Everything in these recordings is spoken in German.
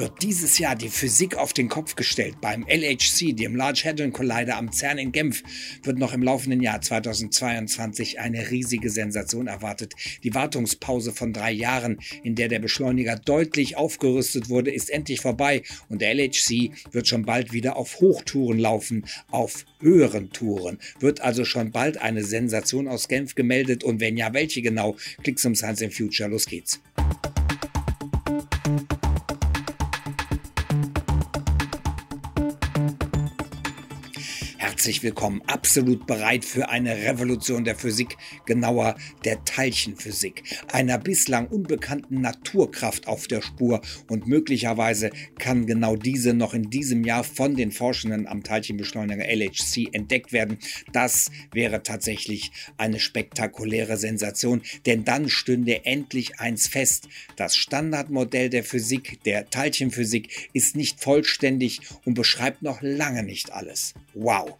wird dieses Jahr die Physik auf den Kopf gestellt. Beim LHC, dem Large Hadron Collider am CERN in Genf, wird noch im laufenden Jahr 2022 eine riesige Sensation erwartet. Die Wartungspause von drei Jahren, in der der Beschleuniger deutlich aufgerüstet wurde, ist endlich vorbei und der LHC wird schon bald wieder auf Hochtouren laufen, auf höheren Touren. Wird also schon bald eine Sensation aus Genf gemeldet und wenn ja, welche genau? Klick zum Science in Future, los geht's. Herzlich willkommen. Absolut bereit für eine Revolution der Physik, genauer der Teilchenphysik, einer bislang unbekannten Naturkraft auf der Spur und möglicherweise kann genau diese noch in diesem Jahr von den Forschenden am Teilchenbeschleuniger LHC entdeckt werden. Das wäre tatsächlich eine spektakuläre Sensation, denn dann stünde endlich eins fest. Das Standardmodell der Physik, der Teilchenphysik, ist nicht vollständig und beschreibt noch lange nicht alles. Wow!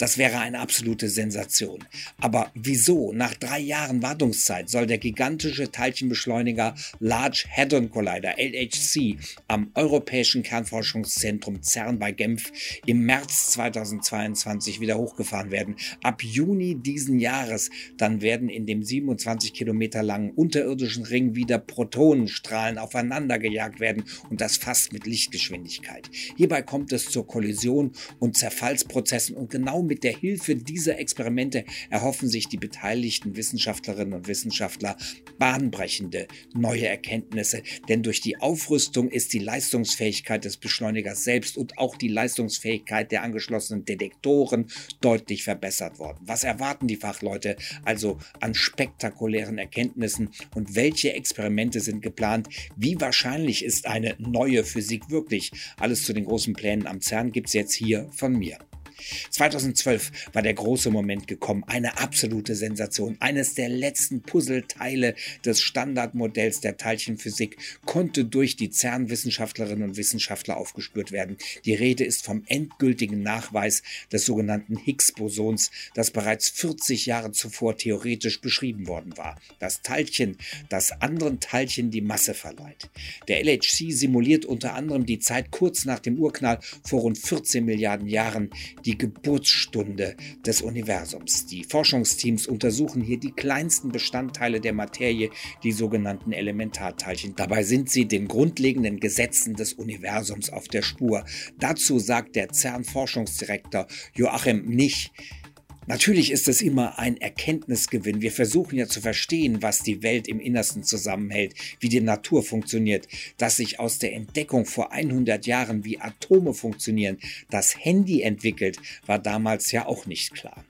Das wäre eine absolute Sensation. Aber wieso? Nach drei Jahren Wartungszeit soll der gigantische Teilchenbeschleuniger Large Hadron Collider LHC am Europäischen Kernforschungszentrum CERN bei Genf im März 2022 wieder hochgefahren werden. Ab Juni diesen Jahres dann werden in dem 27 Kilometer langen unterirdischen Ring wieder Protonenstrahlen aufeinander gejagt werden und das fast mit Lichtgeschwindigkeit. Hierbei kommt es zur Kollision und Zerfallsprozessen und genau mit der Hilfe dieser Experimente erhoffen sich die beteiligten Wissenschaftlerinnen und Wissenschaftler bahnbrechende neue Erkenntnisse, denn durch die Aufrüstung ist die Leistungsfähigkeit des Beschleunigers selbst und auch die Leistungsfähigkeit der angeschlossenen Detektoren deutlich verbessert worden. Was erwarten die Fachleute also an spektakulären Erkenntnissen und welche Experimente sind geplant? Wie wahrscheinlich ist eine neue Physik wirklich? Alles zu den großen Plänen am CERN gibt es jetzt hier von mir. 2012 war der große Moment gekommen, eine absolute Sensation. Eines der letzten Puzzleteile des Standardmodells der Teilchenphysik konnte durch die CERN-Wissenschaftlerinnen und Wissenschaftler aufgespürt werden. Die Rede ist vom endgültigen Nachweis des sogenannten Higgs-Bosons, das bereits 40 Jahre zuvor theoretisch beschrieben worden war. Das Teilchen, das anderen Teilchen die Masse verleiht. Der LHC simuliert unter anderem die Zeit kurz nach dem Urknall vor rund 14 Milliarden Jahren, die die Geburtsstunde des Universums. Die Forschungsteams untersuchen hier die kleinsten Bestandteile der Materie, die sogenannten Elementarteilchen. Dabei sind sie den grundlegenden Gesetzen des Universums auf der Spur. Dazu sagt der CERN-Forschungsdirektor Joachim Nich, Natürlich ist es immer ein Erkenntnisgewinn. Wir versuchen ja zu verstehen, was die Welt im Innersten zusammenhält, wie die Natur funktioniert, dass sich aus der Entdeckung vor 100 Jahren, wie Atome funktionieren, das Handy entwickelt, war damals ja auch nicht klar.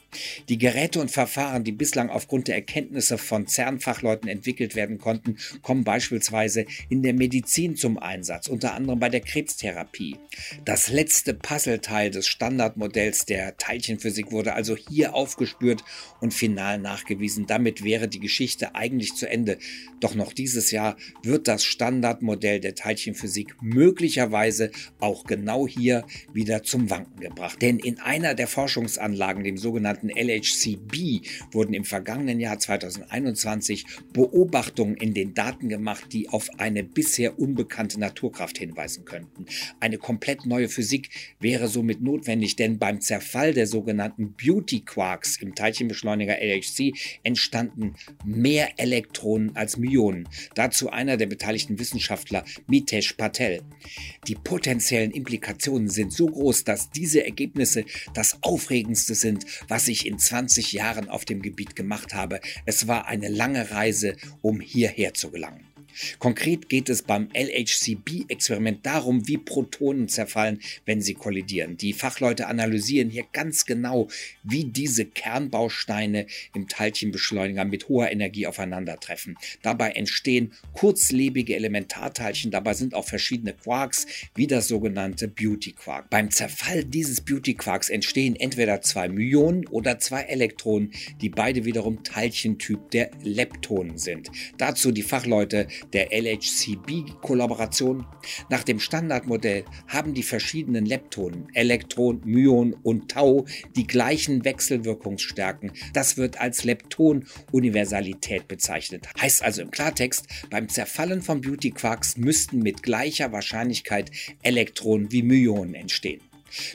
Die Geräte und Verfahren, die bislang aufgrund der Erkenntnisse von CERN-Fachleuten entwickelt werden konnten, kommen beispielsweise in der Medizin zum Einsatz, unter anderem bei der Krebstherapie. Das letzte Puzzleteil des Standardmodells der Teilchenphysik wurde also hier aufgespürt und final nachgewiesen. Damit wäre die Geschichte eigentlich zu Ende. Doch noch dieses Jahr wird das Standardmodell der Teilchenphysik möglicherweise auch genau hier wieder zum Wanken gebracht. Denn in einer der Forschungsanlagen, dem sogenannten sogenannten LHCb wurden im vergangenen Jahr 2021 Beobachtungen in den Daten gemacht, die auf eine bisher unbekannte Naturkraft hinweisen könnten. Eine komplett neue Physik wäre somit notwendig, denn beim Zerfall der sogenannten Beauty Quarks im Teilchenbeschleuniger LHC entstanden mehr Elektronen als Myonen. Dazu einer der beteiligten Wissenschaftler, Mitesh Patel. Die potenziellen Implikationen sind so groß, dass diese Ergebnisse das Aufregendste sind, was ich in 20 Jahren auf dem Gebiet gemacht habe. Es war eine lange Reise, um hierher zu gelangen. Konkret geht es beim LHCb-Experiment darum, wie Protonen zerfallen, wenn sie kollidieren. Die Fachleute analysieren hier ganz genau, wie diese Kernbausteine im Teilchenbeschleuniger mit hoher Energie aufeinandertreffen. Dabei entstehen kurzlebige Elementarteilchen, dabei sind auch verschiedene Quarks, wie das sogenannte Beauty Quark. Beim Zerfall dieses Beauty Quarks entstehen entweder zwei Myonen oder zwei Elektronen, die beide wiederum Teilchentyp der Leptonen sind. Dazu die Fachleute der LHCb-Kollaboration. Nach dem Standardmodell haben die verschiedenen Leptonen, Elektron, Myon und Tau, die gleichen Wechselwirkungsstärken. Das wird als Lepton-Universalität bezeichnet. Heißt also im Klartext, beim Zerfallen von Beauty-Quarks müssten mit gleicher Wahrscheinlichkeit Elektronen wie Myonen entstehen.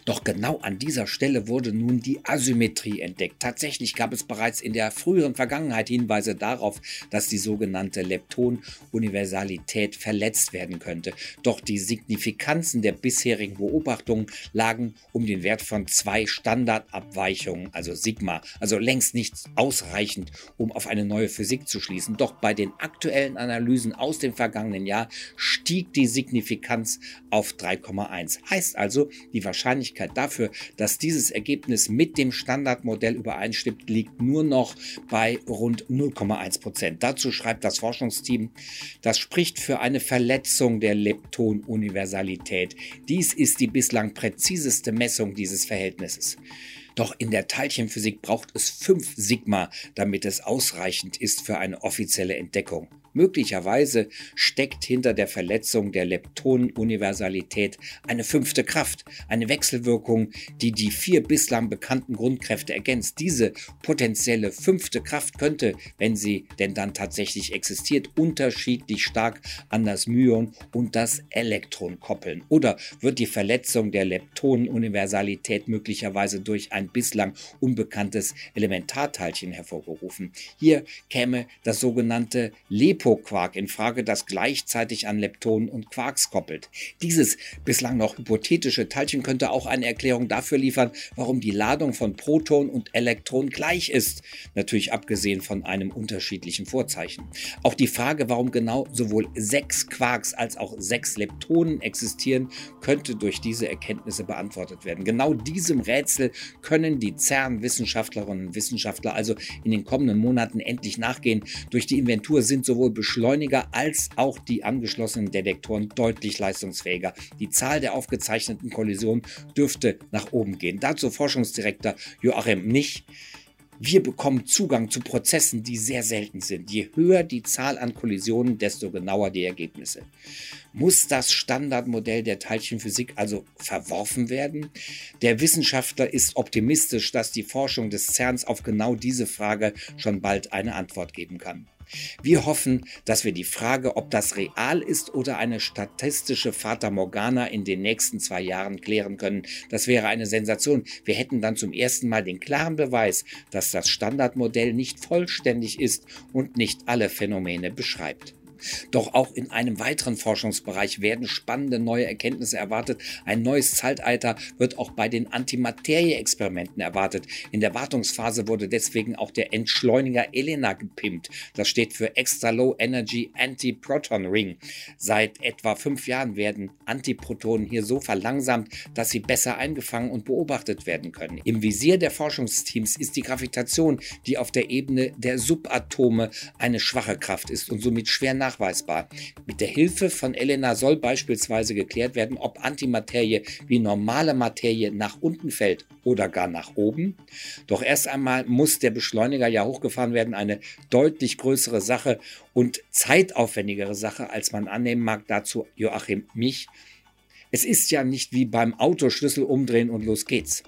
Doch genau an dieser Stelle wurde nun die Asymmetrie entdeckt. Tatsächlich gab es bereits in der früheren Vergangenheit Hinweise darauf, dass die sogenannte Lepton-Universalität verletzt werden könnte. Doch die Signifikanzen der bisherigen Beobachtungen lagen um den Wert von zwei Standardabweichungen, also Sigma, also längst nicht ausreichend, um auf eine neue Physik zu schließen. Doch bei den aktuellen Analysen aus dem vergangenen Jahr stieg die Signifikanz auf 3,1. Heißt also, die Wahrscheinlichkeit Wahrscheinlichkeit dafür, dass dieses Ergebnis mit dem Standardmodell übereinstimmt, liegt nur noch bei rund 0,1 Prozent. Dazu schreibt das Forschungsteam, das spricht für eine Verletzung der Lepton-Universalität. Dies ist die bislang präziseste Messung dieses Verhältnisses. Doch in der Teilchenphysik braucht es 5 Sigma, damit es ausreichend ist für eine offizielle Entdeckung. Möglicherweise steckt hinter der Verletzung der Leptonenuniversalität eine fünfte Kraft, eine Wechselwirkung, die die vier bislang bekannten Grundkräfte ergänzt. Diese potenzielle fünfte Kraft könnte, wenn sie denn dann tatsächlich existiert, unterschiedlich stark an das Myon und das Elektron koppeln. Oder wird die Verletzung der Leptonenuniversalität möglicherweise durch ein bislang unbekanntes Elementarteilchen hervorgerufen? Hier käme das sogenannte Lepo Hypoquark in Frage, das gleichzeitig an Leptonen und Quarks koppelt. Dieses bislang noch hypothetische Teilchen könnte auch eine Erklärung dafür liefern, warum die Ladung von Proton und Elektron gleich ist, natürlich abgesehen von einem unterschiedlichen Vorzeichen. Auch die Frage, warum genau sowohl sechs Quarks als auch sechs Leptonen existieren, könnte durch diese Erkenntnisse beantwortet werden. Genau diesem Rätsel können die CERN-Wissenschaftlerinnen und Wissenschaftler also in den kommenden Monaten endlich nachgehen. Durch die Inventur sind sowohl Beschleuniger als auch die angeschlossenen Detektoren deutlich leistungsfähiger. Die Zahl der aufgezeichneten Kollisionen dürfte nach oben gehen. Dazu Forschungsdirektor Joachim Nich. Wir bekommen Zugang zu Prozessen, die sehr selten sind. Je höher die Zahl an Kollisionen, desto genauer die Ergebnisse. Muss das Standardmodell der Teilchenphysik also verworfen werden? Der Wissenschaftler ist optimistisch, dass die Forschung des CERNs auf genau diese Frage schon bald eine Antwort geben kann. Wir hoffen, dass wir die Frage, ob das real ist oder eine statistische Fata Morgana in den nächsten zwei Jahren klären können. Das wäre eine Sensation. Wir hätten dann zum ersten Mal den klaren Beweis, dass das Standardmodell nicht vollständig ist und nicht alle Phänomene beschreibt. Doch auch in einem weiteren Forschungsbereich werden spannende neue Erkenntnisse erwartet. Ein neues Zeitalter wird auch bei den Antimaterie-Experimenten erwartet. In der Wartungsphase wurde deswegen auch der Entschleuniger Elena gepimpt. Das steht für Extra Low Energy Antiproton Ring. Seit etwa fünf Jahren werden Antiprotonen hier so verlangsamt, dass sie besser eingefangen und beobachtet werden können. Im Visier der Forschungsteams ist die Gravitation, die auf der Ebene der Subatome eine schwache Kraft ist und somit schwer nachweisbar. Mit der Hilfe von Elena soll beispielsweise geklärt werden, ob Antimaterie wie normale Materie nach unten fällt oder gar nach oben. Doch erst einmal muss der Beschleuniger ja hochgefahren werden, eine deutlich größere Sache und zeitaufwendigere Sache, als man annehmen mag. Dazu Joachim Mich. Es ist ja nicht wie beim Autoschlüssel umdrehen und los geht's.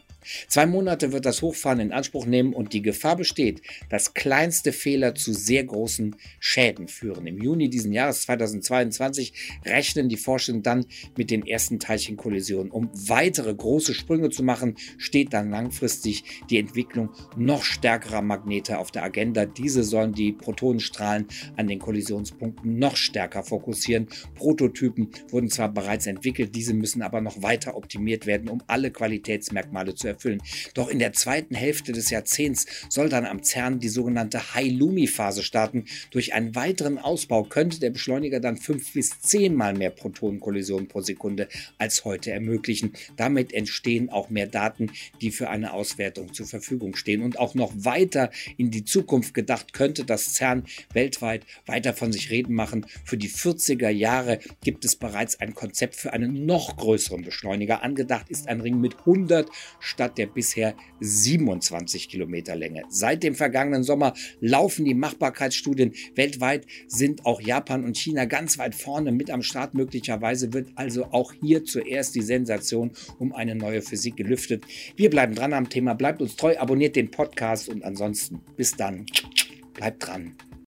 Zwei Monate wird das Hochfahren in Anspruch nehmen und die Gefahr besteht, dass kleinste Fehler zu sehr großen Schäden führen. Im Juni diesen Jahres 2022 rechnen die Forscher dann mit den ersten Teilchenkollisionen. Um weitere große Sprünge zu machen, steht dann langfristig die Entwicklung noch stärkerer Magnete auf der Agenda. Diese sollen die Protonenstrahlen an den Kollisionspunkten noch stärker fokussieren. Prototypen wurden zwar bereits entwickelt, diese müssen aber noch weiter optimiert werden, um alle Qualitätsmerkmale zu erfüllen erfüllen. Doch in der zweiten Hälfte des Jahrzehnts soll dann am CERN die sogenannte High-Lumi-Phase starten. Durch einen weiteren Ausbau könnte der Beschleuniger dann fünf bis zehnmal mehr Protonenkollisionen pro Sekunde als heute ermöglichen. Damit entstehen auch mehr Daten, die für eine Auswertung zur Verfügung stehen. Und auch noch weiter in die Zukunft gedacht könnte das CERN weltweit weiter von sich reden machen. Für die 40er Jahre gibt es bereits ein Konzept für einen noch größeren Beschleuniger. Angedacht ist ein Ring mit 100 statt statt der bisher 27 Kilometer Länge. Seit dem vergangenen Sommer laufen die Machbarkeitsstudien weltweit, sind auch Japan und China ganz weit vorne mit am Start. Möglicherweise wird also auch hier zuerst die Sensation um eine neue Physik gelüftet. Wir bleiben dran am Thema, bleibt uns treu, abonniert den Podcast und ansonsten bis dann. Bleibt dran.